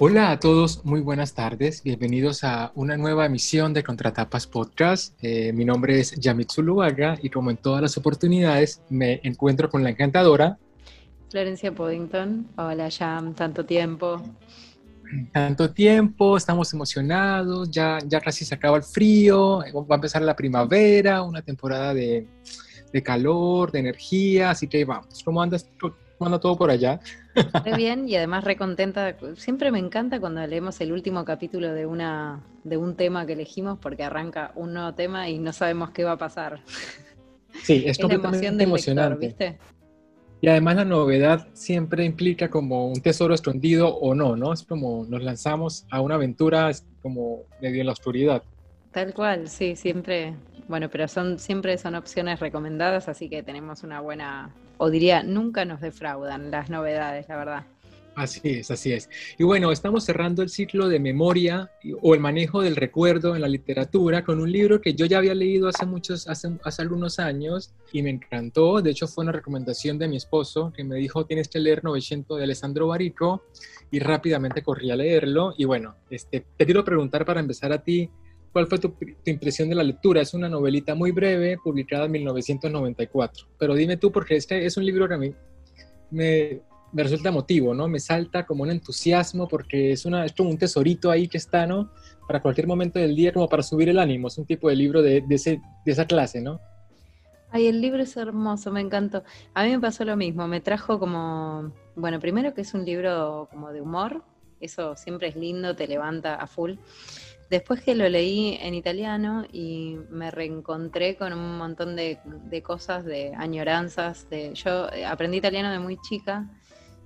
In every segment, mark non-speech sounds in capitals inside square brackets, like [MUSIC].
Hola a todos, muy buenas tardes. Bienvenidos a una nueva emisión de Contratapas Podcast. Eh, mi nombre es Yamitsu Luaga y como en todas las oportunidades me encuentro con la encantadora Florencia Poddington. Hola Yam, tanto tiempo. Tanto tiempo, estamos emocionados, ya, ya casi se acaba el frío, va a empezar la primavera, una temporada de, de calor, de energía, así que vamos. ¿Cómo andas? ¿Cómo todo por allá? Muy bien y además recontenta. Siempre me encanta cuando leemos el último capítulo de, una, de un tema que elegimos porque arranca un nuevo tema y no sabemos qué va a pasar. Sí, es, es completamente emocionante. ¿viste? Y además la novedad siempre implica como un tesoro escondido o no, ¿no? Es como nos lanzamos a una aventura como medio en la oscuridad. Tal cual, sí, siempre. Bueno, pero son siempre son opciones recomendadas, así que tenemos una buena o diría, nunca nos defraudan las novedades, la verdad. Así es, así es. Y bueno, estamos cerrando el ciclo de memoria o el manejo del recuerdo en la literatura con un libro que yo ya había leído hace muchos, hace, algunos años y me encantó. De hecho, fue una recomendación de mi esposo que me dijo, tienes que leer 900 de Alessandro Barico y rápidamente corrí a leerlo. Y bueno, este, te quiero preguntar para empezar a ti, ¿Cuál fue tu, impresión de la lectura? Es una novelita muy breve, publicada en 1994. Pero dime tú, porque este es un libro que a mí me, me resulta emotivo, ¿no? Me salta como un entusiasmo porque es, una, es como un tesorito ahí que está, ¿no? Para cualquier momento del día, como para subir el ánimo. Es un tipo de libro de, de, ese, de esa clase, ¿no? Ay, el libro es hermoso, me encantó. A mí me pasó lo mismo, me trajo como, bueno, primero que es un libro como de humor, eso siempre es lindo, te levanta a full. Después que lo leí en italiano y me reencontré con un montón de, cosas, de añoranzas. De, yo eh, aprendí italiano de muy chica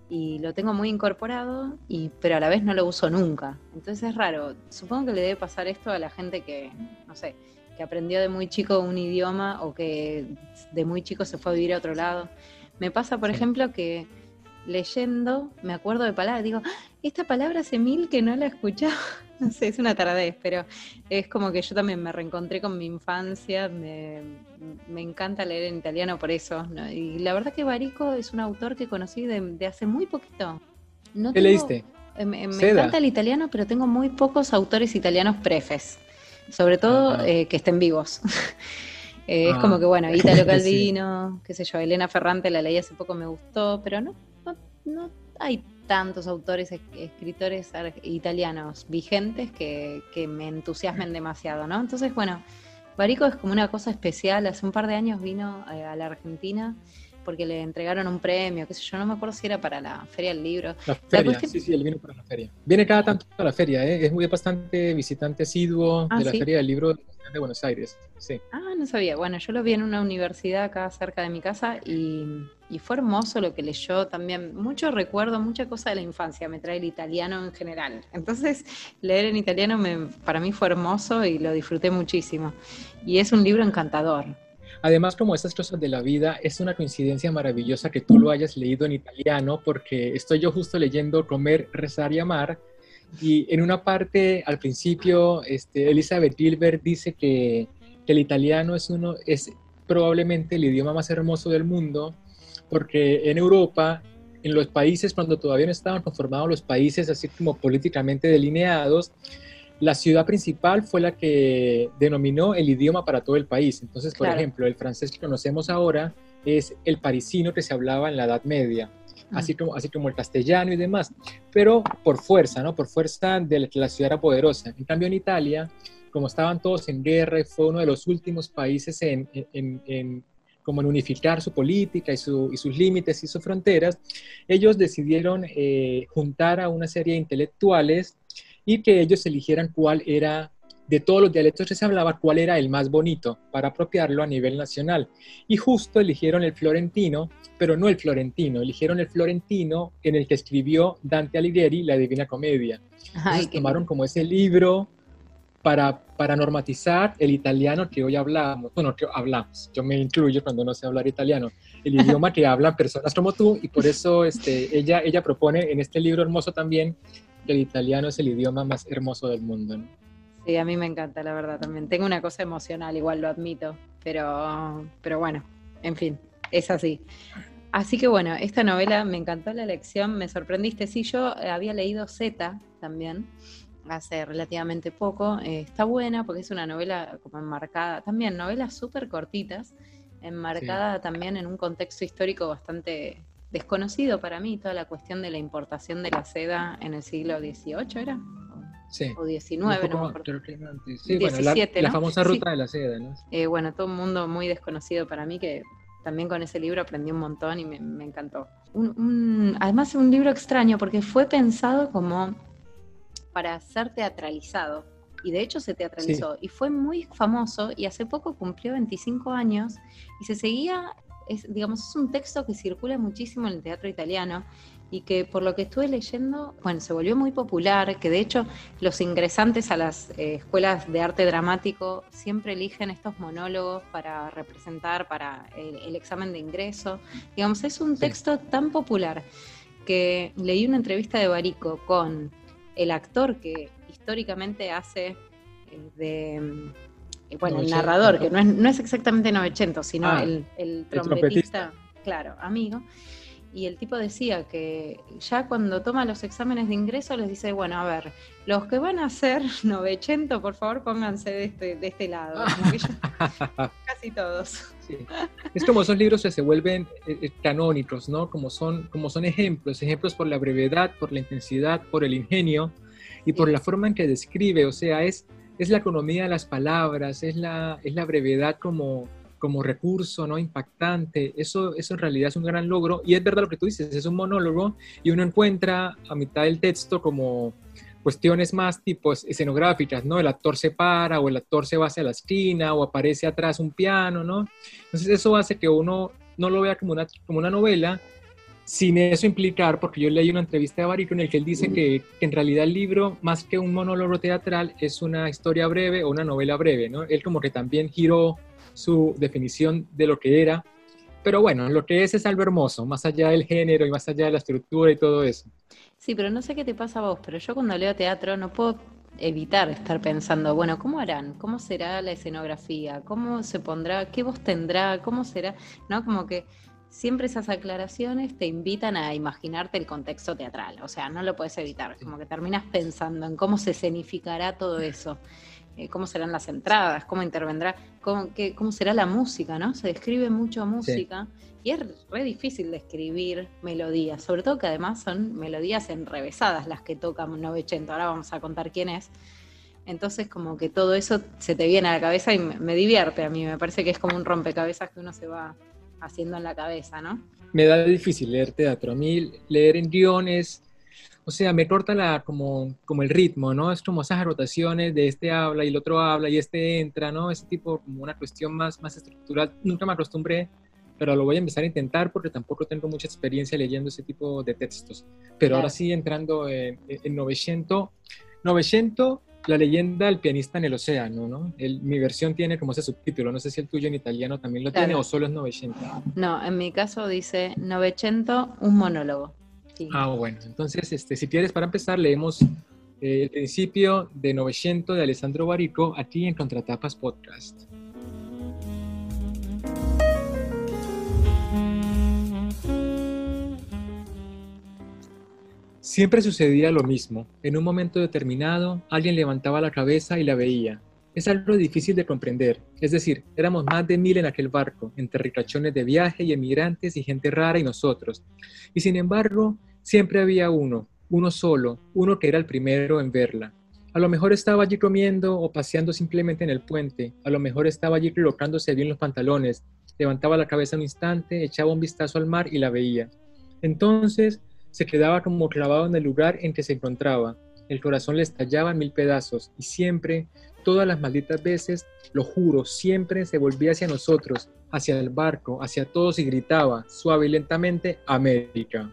y lo tengo muy incorporado, y, pero a la vez no lo uso nunca. Entonces es raro. Supongo que le debe pasar esto a la gente que, no sé, que aprendió de muy chico un idioma o que de muy chico se fue a vivir a otro lado. Me pasa, por ejemplo, que leyendo me acuerdo de palabras, digo, ah, esta palabra hace mil que no la he [LAUGHS] sé, es una tardez, pero es como que yo también me reencontré con mi infancia, me, encanta leer en italiano por eso. Y la verdad que Barico es un autor que conocí de, hace muy poquito. No ¿Qué leíste? Eh, me, encanta el italiano, pero tengo muy pocos autores italianos prefes, sobre todo eh, que estén vivos. [LAUGHS] Eh, es como ah, que, bueno, [LAUGHS] Italo Calvino, qué sé yo, Elena Ferrante la leí hace poco, me gustó, pero no, no, no hay tantos autores, escritores italianos vigentes que, me entusiasmen demasiado, ¿no? Entonces, bueno, Barico es como una cosa especial. Hace un par de años vino eh, a la Argentina porque le entregaron un premio, qué sé yo, no me acuerdo si era para la Feria del Libro. La feria, sí, sí, él vino para la feria. Viene cada tanto a la feria, ¿eh? es muy bastante visitante asiduo ah, de la Feria del Libro de Buenos Aires. Sí. Ah, no sabía. Bueno, yo lo vi en una universidad acá cerca de mi casa y, fue hermoso lo que leyó también. Mucho recuerdo, mucha cosa de la infancia me trae el italiano en general. Entonces, leer en italiano me, para mí fue hermoso y lo disfruté muchísimo. Y es un libro encantador. Además, como estas cosas de la vida, es una coincidencia maravillosa que tú lo hayas leído en italiano, porque estoy yo justo leyendo Comer, Rezar y Amar, y en una parte, al principio, este, Elizabeth Gilbert dice que, que, el italiano es, uno, es probablemente el idioma más hermoso del mundo, porque en Europa, en los países, cuando todavía no estaban conformados los países así como políticamente delineados, la ciudad principal fue la que denominó el idioma para todo el país. Entonces, por ejemplo, el francés que conocemos ahora es el parisino que se hablaba en la Edad Media, así, como, así como el castellano y demás, pero por fuerza, ¿no? Por fuerza de que la ciudad era poderosa. En cambio, en Italia, como estaban todos en guerra, fue uno de los últimos países en, en, como en unificar su política y, su, y, sus límites y sus fronteras, ellos decidieron eh, juntar a una serie de intelectuales y que ellos eligieran cuál era, de todos los dialectos que se hablaba, cuál era el más bonito para apropiarlo a nivel nacional. Y justo eligieron el florentino, pero no el florentino, eligieron el florentino en el que escribió Dante Alighieri la Divina Comedia. Entonces tomaron como ese libro para, para normatizar el italiano que hoy hablamos, bueno, que hablamos, yo me incluyo cuando no sé hablar italiano, el [LAUGHS] idioma que hablan personas como tú, y por eso este, ella, ella propone en este libro hermoso también que el italiano es el idioma más hermoso del mundo. Sí, a mí me encanta, la verdad, también. Tengo una cosa emocional, igual lo admito, pero, pero bueno, en fin, es así. Así que bueno, esta novela me encantó la lección, me sorprendiste. Sí, yo había leído Z también hace relativamente poco. Eh, está buena porque es una novela como enmarcada, también novelas súper cortitas, enmarcada también en un contexto histórico bastante desconocido para mí, toda la cuestión de la importación de la seda en el siglo XVIII, ¿era? Sí. O XIX, no me Sí, bueno, la, famosa ruta de la seda, ¿no? Eh, bueno, todo un mundo muy desconocido para mí que también con ese libro aprendí un montón y me, encantó. además es un libro extraño porque fue pensado como para ser teatralizado. Y de hecho se teatralizó. Y fue muy famoso y hace poco cumplió 25 años y se seguía, es, digamos, es un texto que circula muchísimo en el teatro italiano y que por lo que estuve leyendo, bueno, se volvió muy popular, que de hecho los ingresantes a las eh, escuelas de arte dramático siempre eligen estos monólogos para representar para el, examen de ingreso. Digamos, es un texto tan popular que leí una entrevista de Barico con el actor que históricamente hace eh, de eh, bueno, el narrador, que no es, no es exactamente Novecento, sino ah, el, el, trompetista, claro, amigo y el tipo decía que ya cuando toma los exámenes de ingreso les dice, bueno, a ver, los que van a hacer 900, [LAUGHS] por favor pónganse de este, de este lado. [LAUGHS] casi todos. Es como esos libros que se vuelven eh, eh, canónicos, ¿no? Como son, como son ejemplos, ejemplos por la brevedad, por la intensidad, por el ingenio y por la forma en que describe, o sea, es, es la economía de las palabras, es la, es la brevedad como como recurso no impactante, eso, eso en realidad es un gran logro y es verdad lo que tú dices, es un monólogo y uno encuentra a mitad del texto como cuestiones más tipo escenográficas, ¿no? El actor se para o el actor se va hacia la esquina o aparece atrás un piano, ¿no? Entonces eso hace que uno no lo vea como una, como una novela, sin eso implicar, porque yo leí una entrevista de Barico en el que él dice que, que, en realidad el libro, más que un monólogo teatral, es una historia breve o una novela breve, ¿no? Él como que también giró su definición de lo que era. Pero bueno, lo que es es algo hermoso, más allá del género y más allá de la estructura y todo eso. Sí, pero no sé qué te pasa a vos, pero yo cuando leo teatro no puedo evitar estar pensando, bueno, ¿cómo harán? ¿Cómo será la escenografía? ¿Cómo se pondrá? ¿Qué voz tendrá? ¿Cómo será? ¿No? Como que siempre esas aclaraciones te invitan a imaginarte el contexto teatral, o sea, no lo puedes evitar, como que terminas pensando en cómo se escenificará todo eso. Eh, cómo serán las entradas, cómo intervendrá, cómo, cómo será la música, ¿no? Se describe mucho música y es re difícil de escribir melodías, sobre todo que además son melodías enrevesadas las que tocan Novecento, ahora vamos a contar quién es. Entonces como que todo eso se te viene a la cabeza y me, me divierte a mí, me parece que es como un rompecabezas que uno se va haciendo en la cabeza, ¿no? Me da difícil leer teatro, a mí leer en guiones o sea, me corta la, como, como el ritmo, ¿no? Es como esas rotaciones de este habla y el otro habla y este entra, ¿no? Ese tipo, como una cuestión más, más estructural. Nunca me acostumbré, pero lo voy a empezar a intentar porque tampoco tengo mucha experiencia leyendo ese tipo de textos. Pero ahora sí, entrando en, en 900, 900, la leyenda del pianista en el océano, ¿no? mi versión tiene como ese subtítulo, no sé si el tuyo en italiano también lo tiene o solo es 900. No, en mi caso dice 900, un monólogo. Ah, bueno, entonces, este, si quieres, para empezar, leemos eh, el principio de 900 de Alessandro Barico aquí en Contratapas Podcast. Siempre sucedía lo mismo. En un momento determinado, alguien levantaba la cabeza y la veía. Es algo difícil de comprender. Es decir, éramos más de mil en aquel barco, entre ricachones de viaje y emigrantes y gente rara y nosotros. Y sin embargo, Siempre había uno, uno solo, uno que era el primero en verla. A lo mejor estaba allí comiendo o paseando simplemente en el puente, a lo mejor estaba allí colocándose bien los pantalones, levantaba la cabeza un instante, echaba un vistazo al mar y la veía. Entonces se quedaba como clavado en el lugar en que se encontraba. El corazón le estallaba en mil pedazos y siempre, todas las malditas veces, lo juro, siempre se volvía hacia nosotros, hacia el barco, hacia todos y gritaba, suave y lentamente, América.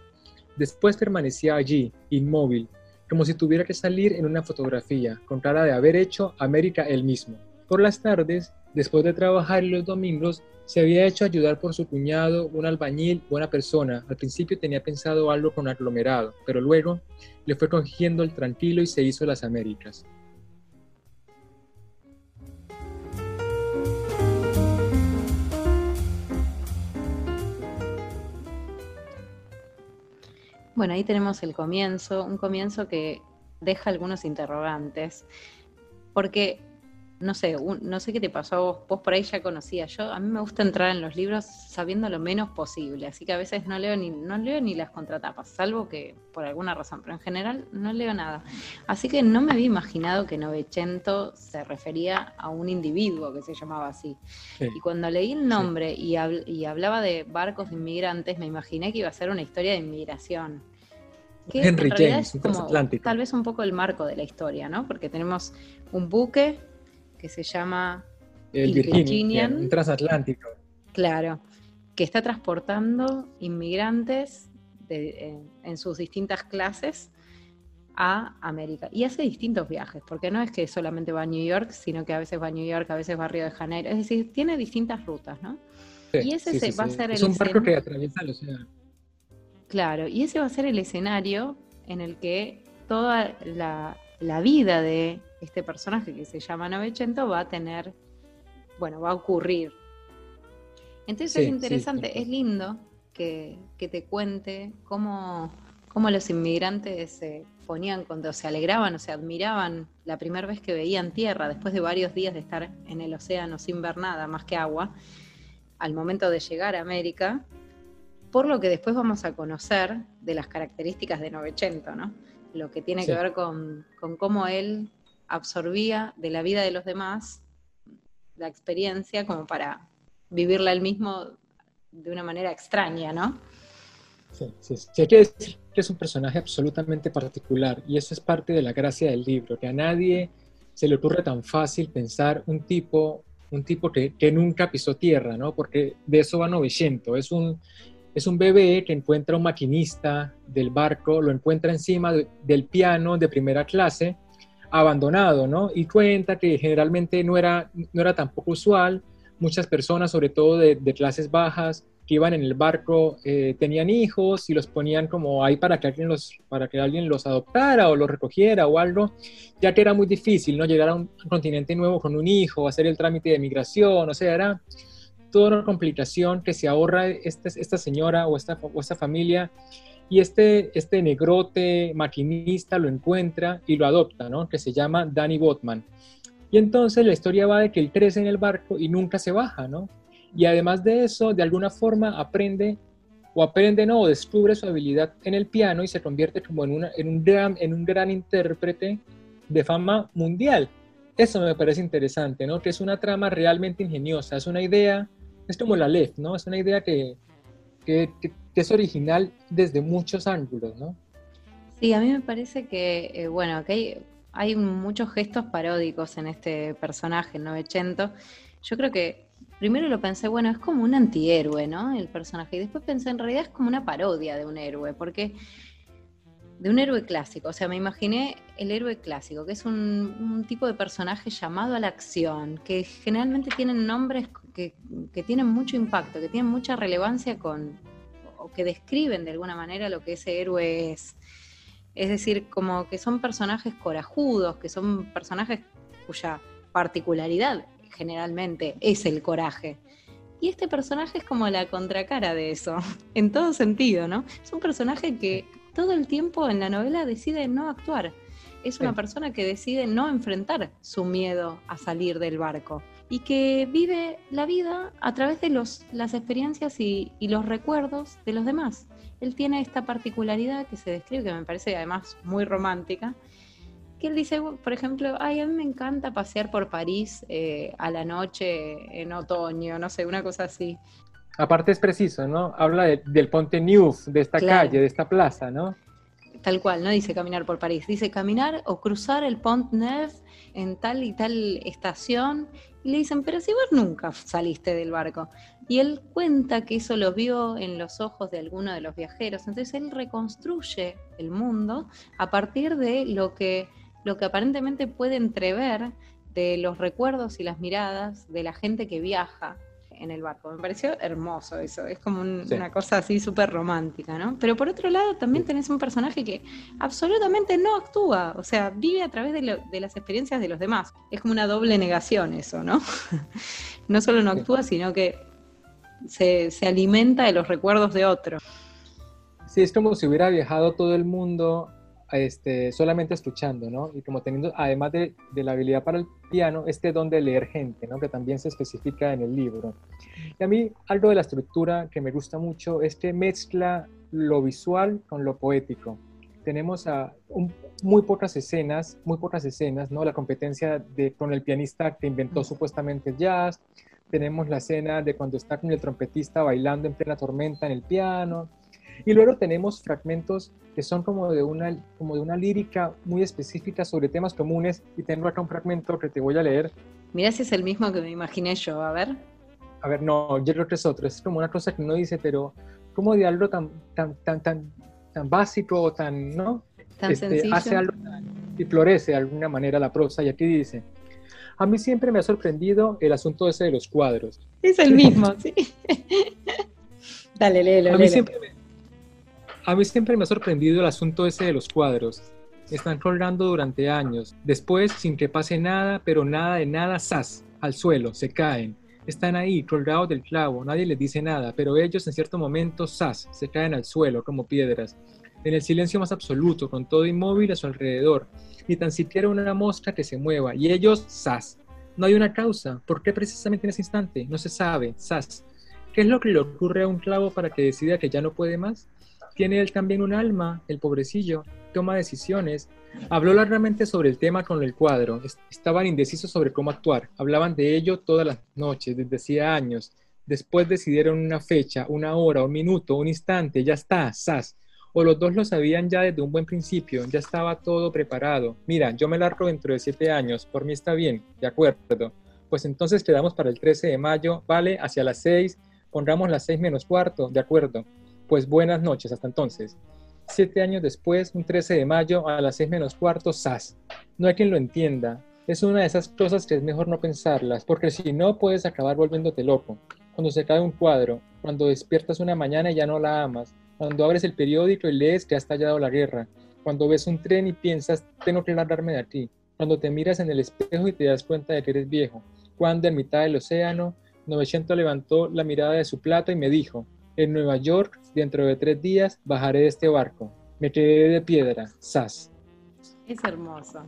Después permanecía allí, inmóvil, como si tuviera que salir en una fotografía, con cara de haber hecho América él mismo. Por las tardes, después de trabajar los domingos, se había hecho ayudar por su cuñado, un albañil, buena persona. Al principio tenía pensado algo con aglomerado, pero luego le fue cogiendo el tranquilo y se hizo las Américas. Bueno, ahí tenemos el comienzo, un comienzo que deja algunos interrogantes, porque no sé, no sé qué te pasó a vos, vos por ahí ya conocías, yo a mí me gusta entrar en los libros sabiendo lo menos posible, así que a veces no leo ni no leo ni las contratapas, salvo que por alguna razón, pero en general no leo nada. Así que no me había imaginado que Novecento se refería a un individuo que se llamaba así. Y cuando leí el nombre y, y hablaba de barcos de inmigrantes, me imaginé que iba a ser una historia de inmigración. Que Henry James, es como, tal vez un poco el marco de la historia, ¿no? Porque tenemos un buque que se llama el Virginian, transatlántico. Claro, que está transportando inmigrantes en, sus distintas clases a América. Y hace distintos viajes, porque no es que solamente va a New York, sino que a veces va a New York, a veces va a Río de Janeiro. Es decir, tiene distintas rutas, ¿no? y ese va a ser es un barco que atraviesa el océano. Claro, y ese va a ser el escenario en el que toda la, la vida de este personaje que se llama Novecento va a tener, bueno, va a ocurrir. Entonces es interesante, es lindo que, te cuente cómo, cómo, los inmigrantes se ponían cuando se alegraban o se admiraban la primera vez que veían tierra, después de varios días de estar en el océano sin ver nada más que agua, al momento de llegar a América, por lo que después vamos a conocer de las características de Novecento, ¿no? Lo que tiene que ver con, con cómo él absorbía de la vida de los demás la experiencia como para vivirla él mismo de una manera extraña, ¿no? Sí, sí, sí. Hay que decir que es un personaje absolutamente particular y eso es parte de la gracia del libro, que a nadie se le ocurre tan fácil pensar un tipo, un tipo que, que nunca pisó tierra, ¿no? Porque de eso va Novecento, es un, es un bebé que encuentra un maquinista del barco, lo encuentra encima del piano de primera clase abandonado, ¿no? Y cuenta que generalmente no era, no era tampoco usual. Muchas personas, sobre todo de, clases bajas, que iban en el barco, eh, tenían hijos y los ponían como ahí para que, alguien los, para que alguien los adoptara o los recogiera o algo, ya que era muy difícil, ¿no? Llegar a un continente nuevo con un hijo, hacer el trámite de migración, o sea, era toda una complicación que se ahorra esta, esta señora o esta, o esta familia y este, este negrote maquinista lo encuentra y lo adopta, ¿no? Que se llama Danny Botman. Y entonces la historia va de que él crece en el barco y nunca se baja, ¿no? Y además de eso, de alguna forma aprende o aprende, ¿no? O descubre su habilidad en el piano y se convierte como en, una, en, un, gran, en un gran intérprete de fama mundial. Eso me parece interesante, ¿no? Que es una trama realmente ingeniosa, es una idea, es como la LEF, ¿no? Es una idea que, que, es original desde muchos ángulos, ¿no? Sí, a mí me parece que, eh, bueno, que hay, muchos gestos paródicos en este personaje, en Novecento. Yo creo que primero lo pensé, bueno, es como un antihéroe, ¿no? El personaje. Y después pensé, en realidad es como una parodia de un héroe, porque de un héroe clásico. O sea, me imaginé el héroe clásico, que es un, un, tipo de personaje llamado a la acción, que generalmente tienen nombres que, que, tienen mucho impacto, que tienen mucha relevancia con, o que describen de alguna manera lo que ese héroe es. Es decir, como que son personajes corajudos, que son personajes cuya particularidad generalmente es el coraje. Y este personaje es como la contracara de eso, [LAUGHS] en todo sentido, ¿no? Es un personaje que todo el tiempo en la novela decide no actuar. Es una persona que decide no enfrentar su miedo a salir del barco y que vive la vida a través de los, las experiencias y, los recuerdos de los demás. Él tiene esta particularidad que se describe, que me parece además muy romántica, que él dice, por ejemplo, ay, a mí me encanta pasear por París eh, a la noche en otoño, no sé, una cosa así. Aparte es preciso, ¿no? Habla del Ponte Neuf, de esta calle, de esta plaza, ¿no? Tal cual, no dice caminar por París, dice caminar o cruzar el Pont Neuf en tal y tal estación y le dicen, pero si vos nunca saliste del barco. Y él cuenta que eso lo vio en los ojos de alguno de los viajeros. Entonces él reconstruye el mundo a partir de lo que, lo que aparentemente puede entrever de los recuerdos y las miradas de la gente que viaja en el barco. Me pareció hermoso eso, es como una cosa así súper romántica, ¿no? Pero por otro lado también tenés un personaje que absolutamente no actúa, o sea, vive a través de, las experiencias de los demás. Es como una doble negación eso, ¿no? [LAUGHS] no solo no actúa, sino que se, alimenta de los recuerdos de otro. Sí, es como si hubiera viajado todo el mundo este, solamente escuchando, ¿no? Y como teniendo, además de, de, la habilidad para el piano, este don de leer gente, ¿no? Que también se especifica en el libro. Y a mí algo de la estructura que me gusta mucho es que mezcla lo visual con lo poético. Tenemos a muy pocas escenas, muy pocas escenas, ¿no? La competencia de, con el pianista que inventó supuestamente el jazz. Tenemos la escena de cuando está con el trompetista bailando en plena tormenta en el piano y luego tenemos fragmentos que son como de una, como de una lírica muy específica sobre temas comunes. Y tengo acá un fragmento que te voy a leer. Mira si es el mismo que me imaginé yo, a ver. A ver, no, yo creo que es otro. Es como una cosa que no dice, pero como de algo tan, tan, tan, tan, tan básico, tan, ¿no? Tan este, sencillo. Hace algo y florece de alguna manera la prosa. Y aquí dice, a mí siempre me ha sorprendido el asunto ese de los cuadros. Es el mismo, sí. [LAUGHS] Dale, léelo. A mí siempre me, a mí siempre me ha sorprendido el asunto ese de los cuadros. Están colgando durante años. Después, sin que pase nada, pero nada de nada, ¡zas! Al suelo, se caen. Están ahí, colgados del clavo, nadie les dice nada, pero ellos en cierto momento, ¡zas! Se caen al suelo como piedras. En el silencio más absoluto, con todo inmóvil a su alrededor, ni tan siquiera una mosca que se mueva, y ellos, ¡zas! No hay una causa. ¿Por qué precisamente en ese instante? No se sabe, ¡zas! ¿Qué es lo que le ocurre a un clavo para que decida que ya no puede más? Tiene él también un alma, el pobrecillo, toma decisiones. Habló largamente sobre el tema con el cuadro. Estaban indecisos sobre cómo actuar. Hablaban de ello todas las noches, desde hacía años. Después decidieron una fecha, una hora, un minuto, un instante. Ya está, sas. O los dos lo sabían ya desde un buen principio. Ya estaba todo preparado. Mira, yo me largo dentro de siete años. Por mí está bien. De acuerdo. Pues entonces quedamos para el 13 de mayo. Vale, hacia las seis. Pongamos las seis menos cuarto. De acuerdo. Pues buenas noches, hasta entonces. Siete años después, un 13 de mayo, a las seis menos cuarto, ¡zas! No hay quien lo entienda. Es una de esas cosas que es mejor no pensarlas, porque si no puedes acabar volviéndote loco. Cuando se cae un cuadro, cuando despiertas una mañana y ya no la amas, cuando abres el periódico y lees que ha estallado la guerra, cuando ves un tren y piensas, tengo que largarme de aquí, cuando te miras en el espejo y te das cuenta de que eres viejo, cuando en mitad del océano, 900 levantó la mirada de su plato y me dijo, en Nueva York, dentro de tres días, bajaré de este barco. Me quedé de piedra. Sas. Es hermoso.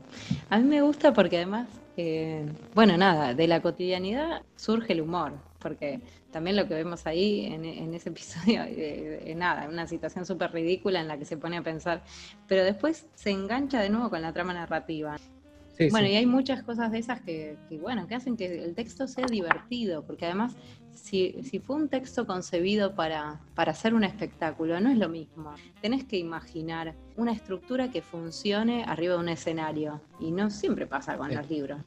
A mí me gusta porque además, eh, bueno, nada, de la cotidianidad surge el humor, porque también lo que vemos ahí en, ese episodio, de, [LAUGHS] nada, una situación súper ridícula en la que se pone a pensar, pero después se engancha de nuevo con la trama narrativa bueno, y hay muchas cosas de esas que, bueno, que hacen que el texto sea divertido, porque además, si, fue un texto concebido para, para hacer un espectáculo, no es lo mismo. Tenés que imaginar una estructura que funcione arriba de un escenario, y no siempre pasa con los libros.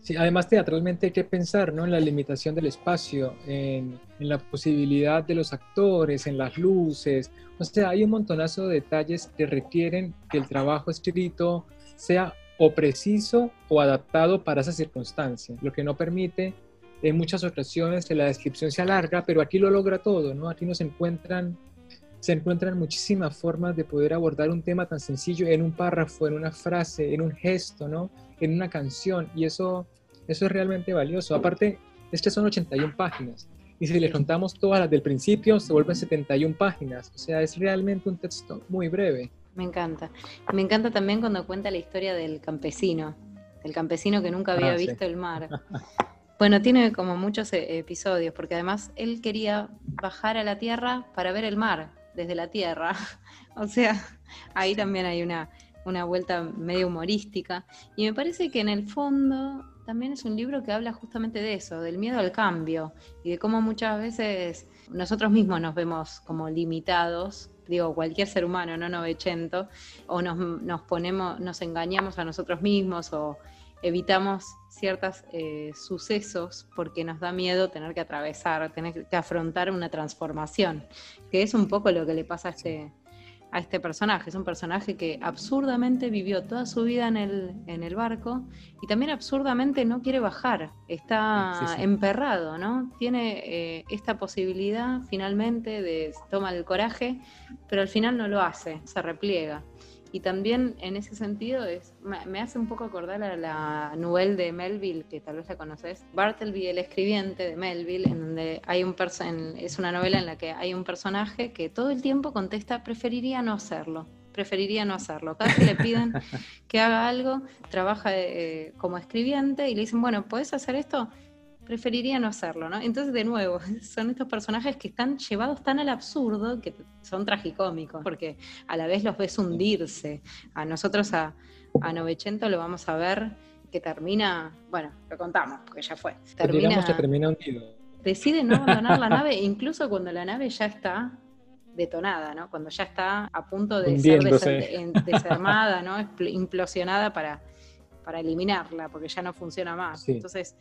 Sí, además teatralmente hay que pensar ¿no? en la limitación del espacio, en, en, la posibilidad de los actores, en las luces. O sea, hay un montonazo de detalles que requieren que el trabajo escrito sea o preciso o adaptado para esa circunstancia, lo que no permite en muchas ocasiones la descripción sea larga, pero aquí lo logra todo, ¿no? Aquí nos encuentran, se encuentran muchísimas formas de poder abordar un tema tan sencillo en un párrafo, en una frase, en un gesto, ¿no? En una canción, y eso, eso es realmente valioso. Aparte, es que son 81 páginas, y si le contamos todas las del principio, se vuelven 71 páginas, o sea, es realmente un texto muy breve. Me encanta. Me encanta también cuando cuenta la historia del campesino, el campesino que nunca había ah, visto el mar. [LAUGHS] Bueno, tiene como muchos eh, episodios, porque además él quería bajar a la tierra para ver el mar desde la tierra. [LAUGHS] O sea, ahí también hay una, una vuelta medio humorística. Y me parece que en el fondo también es un libro que habla justamente de eso, del miedo al cambio y de cómo muchas veces nosotros mismos nos vemos como limitados digo, cualquier ser humano, no novecento, o nos, nos ponemos, nos engañamos a nosotros mismos o evitamos ciertos eh, sucesos porque nos da miedo tener que atravesar, tener que afrontar una transformación, que es un poco lo que le pasa a este, a este personaje. Es un personaje que absurdamente vivió toda su vida en el, en el barco y también absurdamente no quiere bajar. Está emperrado, ¿no? Tiene eh, esta posibilidad finalmente de tomar el coraje, pero al final no lo hace, se repliega. Y también en ese sentido es, me hace un poco acordar a la novela de Melville, que tal vez la conoces, Bartleby, el escribiente de Melville, en donde hay un es una novela en la que hay un personaje que todo el tiempo contesta, preferiría no hacerlo preferiría no hacerlo. Cada vez que le piden [LAUGHS] que haga algo, trabaja eh, como escribiente y le dicen, bueno, ¿puedes hacer esto? Preferiría no hacerlo, ¿no? Entonces, de nuevo, [LAUGHS] son estos personajes que están llevados tan al absurdo que son tragicómicos, porque a la vez los ves hundirse. A nosotros, a, a Novecento, lo vamos a ver que termina, bueno, lo contamos, porque ya fue. Termina, que termina hundido. Decide no abandonar la nave, [LAUGHS] incluso cuando la nave ya está detonada, ¿no? Cuando ya está a punto de ser desarmada, ¿no? Implosionada para para eliminarla, porque ya no funciona más. Entonces,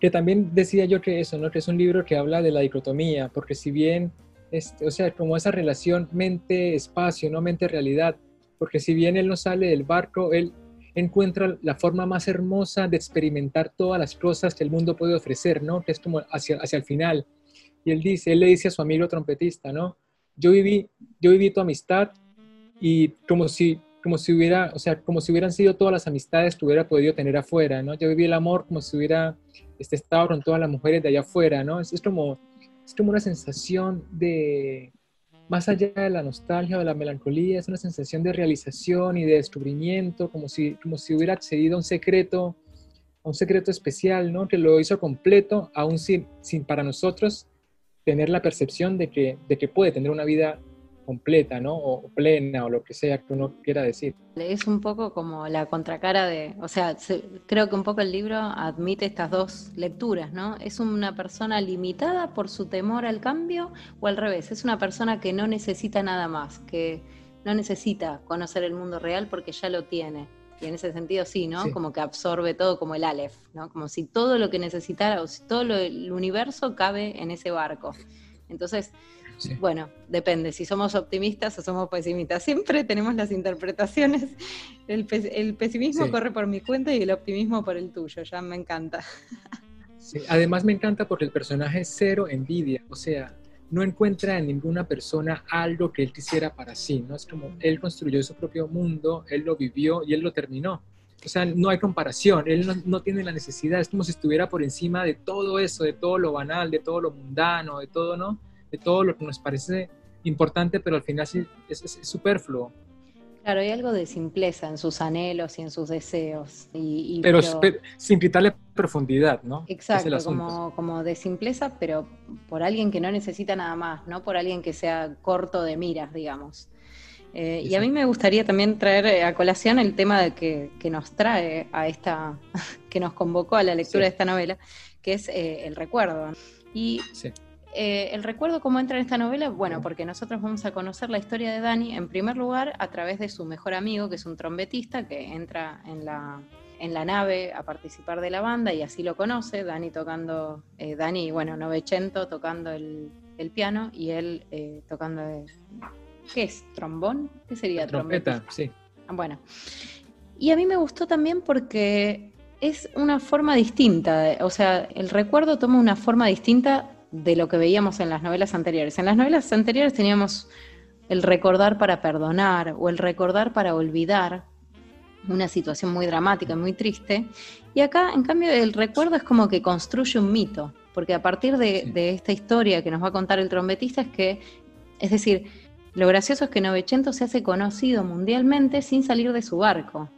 que también decía yo que eso, ¿no? Que es un libro que habla de la dicotomía, porque si bien, este, o sea, como esa relación mente-espacio, no mente-realidad, porque si bien él no sale del barco, él encuentra la forma más hermosa de experimentar todas las cosas que el mundo puede ofrecer, ¿no? Que es como hacia, hacia el final. Y él dice, él le dice a su amigo trompetista, ¿no? Yo viví, yo viví tu amistad y como si como si hubiera, o sea, como si hubieran sido todas las amistades que hubiera podido tener afuera, ¿no? Yo viví el amor como si hubiera este, estado con todas las mujeres de allá afuera, ¿no? Es, es, como, es como una sensación de, más allá de la nostalgia o de la melancolía, es una sensación de realización y de descubrimiento, como si, como si hubiera accedido a un secreto, a un secreto especial, ¿no? Que lo hizo completo, aún sin, sin para nosotros tener la percepción de que, de que puede tener una vida completa, ¿no? O plena, o lo que sea que uno quiera decir. Es un poco como la contracara de, o sea, creo que un poco el libro admite estas dos lecturas, ¿no? Es una persona limitada por su temor al cambio o al revés, es una persona que no necesita nada más, que no necesita conocer el mundo real porque ya lo tiene. Y en ese sentido sí, ¿no? Como que absorbe todo como el Aleph, ¿no? Como si todo lo que necesitara, o si todo el universo cabe en ese barco. Entonces, bueno, depende si somos optimistas o somos pesimistas. Siempre tenemos las interpretaciones. El, pesimismo corre por mi cuenta y el optimismo por el tuyo. Ya me encanta. Además me encanta porque el personaje es cero envidia. O sea, no encuentra en ninguna persona algo que él quisiera para sí. No es como él construyó su propio mundo, él lo vivió y él lo terminó. O sea, no hay comparación, él no, no, tiene la necesidad, es como si estuviera por encima de todo eso, de todo lo banal, de todo lo mundano, de todo, ¿no? De todo lo que nos parece importante, pero al final es, superfluo. Claro, hay algo de simpleza en sus anhelos y en sus deseos. Y, pero, sin quitarle profundidad, ¿no? Exacto, como, como de simpleza, pero por alguien que no necesita nada más, no por alguien que sea corto de miras, digamos. Eh, y a mí me gustaría también traer eh, a colación el tema de que, que nos trae a esta, [LAUGHS] que nos convocó a la lectura de esta novela, que es eh, el recuerdo. Y sí. Eh, el recuerdo, ¿cómo entra en esta novela? Bueno, porque nosotros vamos a conocer la historia de Dani, en primer lugar, a través de su mejor amigo, que es un trompetista, que entra en la, en la nave a participar de la banda y así lo conoce, Dani tocando, eh, Dani, bueno, Novecento tocando el, piano y él eh, tocando, ¿qué es? ¿Trombón? ¿Qué sería? Trompeta, sí. Ah, bueno. Y a mí me gustó también porque es una forma distinta, o sea, el recuerdo toma una forma distinta de lo que veíamos en las novelas anteriores. En las novelas anteriores teníamos el recordar para perdonar o el recordar para olvidar una situación muy dramática, muy triste. Y acá, en cambio, el recuerdo es como que construye un mito, porque a partir de, esta historia que nos va a contar el trompetista es que, es decir, lo gracioso es que Novecento se hace conocido mundialmente sin salir de su barco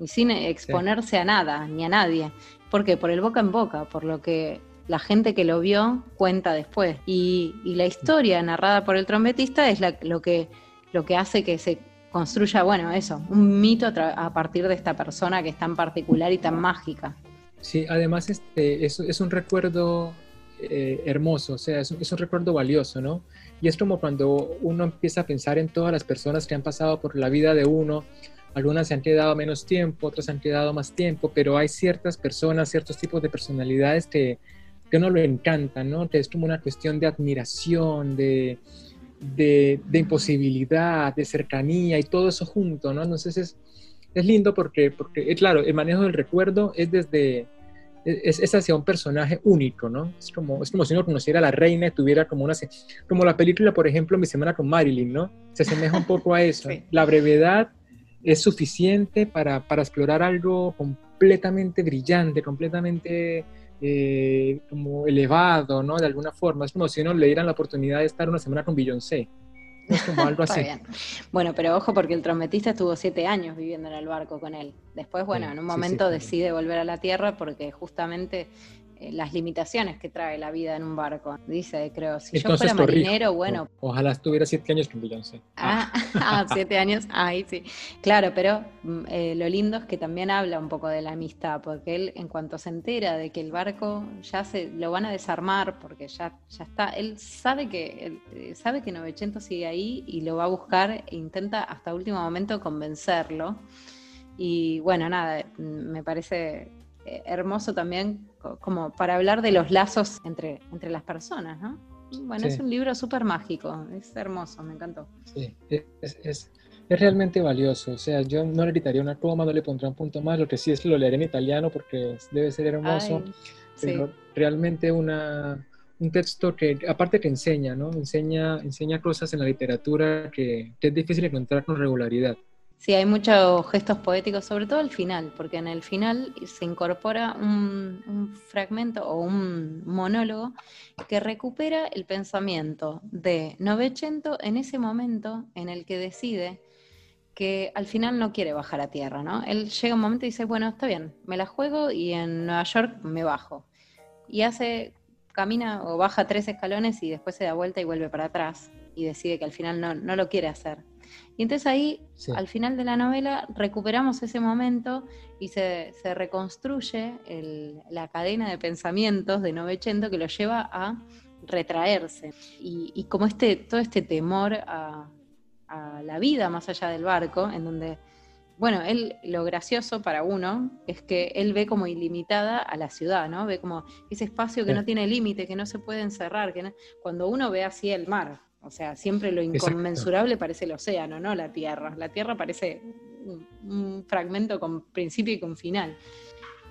y sin exponerse a nada ni a nadie. ¿Por qué? Por el boca en boca, por lo que la gente que lo vio cuenta después. Y, la historia narrada por el trompetista es lo, que, lo que hace que se construya, bueno, eso, un mito a, partir de esta persona que es tan particular y tan mágica. Sí, además este, es, es un recuerdo eh, hermoso, o sea, es un, es un, recuerdo valioso, ¿no? Y es como cuando uno empieza a pensar en todas las personas que han pasado por la vida de uno, algunas se han quedado menos tiempo, otras se han quedado más tiempo, pero hay ciertas personas, ciertos tipos de personalidades que, que uno lo encanta, ¿no? Que es como una cuestión de admiración, de, de, imposibilidad, de cercanía y todo eso junto, ¿no? Entonces es, es lindo porque, porque, claro, el manejo del recuerdo es desde, es, es, hacia un personaje único, ¿no? Es como, es como si uno conociera a la reina y tuviera como una, como la película, por ejemplo, Mi Semana con Marilyn, ¿no? Se asemeja un poco a eso, [LAUGHS] la brevedad es suficiente para, para explorar algo completamente brillante, completamente eh, como elevado, ¿no? De alguna forma. Es como si uno le dieran la oportunidad de estar una semana con Beyoncé. Es como algo [LAUGHS] así. Bueno, pero ojo porque el trompetista estuvo siete años viviendo en el barco con él. Después, bueno, en un momento decide volver a la tierra porque justamente las limitaciones que trae la vida en un barco. Dice, creo, si yo fuera marinero, bueno. ojalá estuviera siete años con Beyoncé. Ah, [LAUGHS] ah, siete años, ahí sí. Claro, pero mm, eh, lo lindo es que también habla un poco de la amistad, porque él, en cuanto se entera de que el barco ya se lo van a desarmar, porque ya, ya está, él sabe que, eh, sabe que Novecento sigue ahí y lo va a buscar e intenta hasta último momento convencerlo. Y bueno, nada, me parece hermoso también como para hablar de los lazos entre, entre las personas, ¿no? Bueno, es un libro súper mágico, es hermoso, me encantó. Sí, es, es, es, realmente valioso, o sea, yo no le quitaría una coma, no le pondría un punto más, lo que sí es lo leeré en italiano porque debe ser hermoso, pero realmente una, un texto que, aparte que enseña, ¿no? Enseña, enseña cosas en la literatura que, que es difícil encontrar con regularidad. Sí, hay muchos gestos poéticos, sobre todo al final, porque en el final se incorpora un, fragmento o un monólogo que recupera el pensamiento de Novecento en ese momento en el que decide que al final no quiere bajar a tierra, ¿no? Él llega un momento y dice, bueno, está bien, me la juego y en Nueva York me bajo. Y hace, camina o baja tres escalones y después se da vuelta y vuelve para atrás y decide que al final no, no lo quiere hacer y entonces ahí, al final de la novela, recuperamos ese momento y se, reconstruye la cadena de pensamientos de Novecento que lo lleva a retraerse. Y, como este, todo este temor a, la vida más allá del barco, en donde, bueno, él, lo gracioso para uno es que él ve como ilimitada a la ciudad, ¿no? Ve como ese espacio que no tiene límite, que no se puede encerrar, que cuando uno ve así el mar, o sea, siempre lo inconmensurable parece el océano, no la Tierra. La Tierra parece un, fragmento con principio y con final.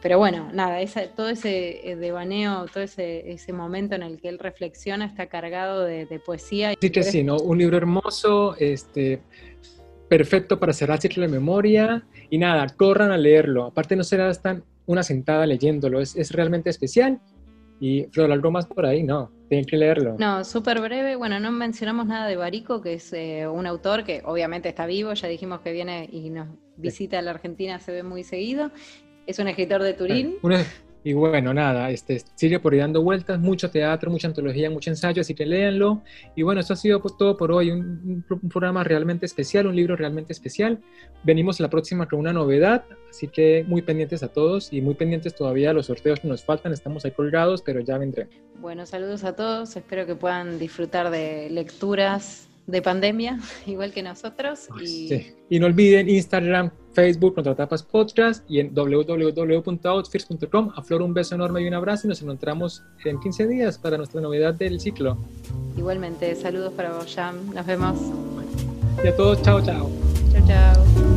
Pero bueno, nada, todo ese eh, devaneo, todo ese, ese, momento en el que él reflexiona está cargado de, poesía. Sí que sí, ¿no? Un libro hermoso, este, perfecto para cerrar ciclo de memoria. Y nada, corran a leerlo. Aparte no será tan una sentada leyéndolo, es, es realmente especial y Flor, algo más por ahí, no, tienen que leerlo. No, súper breve. Bueno, no mencionamos nada de Barico, que es eh, un autor que obviamente está vivo, ya dijimos que viene y nos visita a la Argentina, se ve muy seguido. Es un escritor de Turín. Y bueno, nada, este, sigue por ahí dando vueltas, mucho teatro, mucha antología, mucho ensayo, así que léanlo. Y bueno, esto ha sido todo por hoy, un, programa realmente especial, un libro realmente especial. Venimos la próxima con una novedad, así que muy pendientes a todos y muy pendientes todavía a los sorteos que nos faltan, estamos ahí colgados, pero ya vendré. Bueno, saludos a todos, espero que puedan disfrutar de lecturas de pandemia, [LAUGHS] igual que nosotros. Y... y no olviden Instagram, Facebook, Contratapas Podcast y en www.outfits.com. A Flor un beso enorme y un abrazo y nos encontramos en 15 días para nuestra novedad del ciclo. Igualmente, saludos para vos, Jam. Nos vemos. Y a todos, chao, chao. Chao, chao.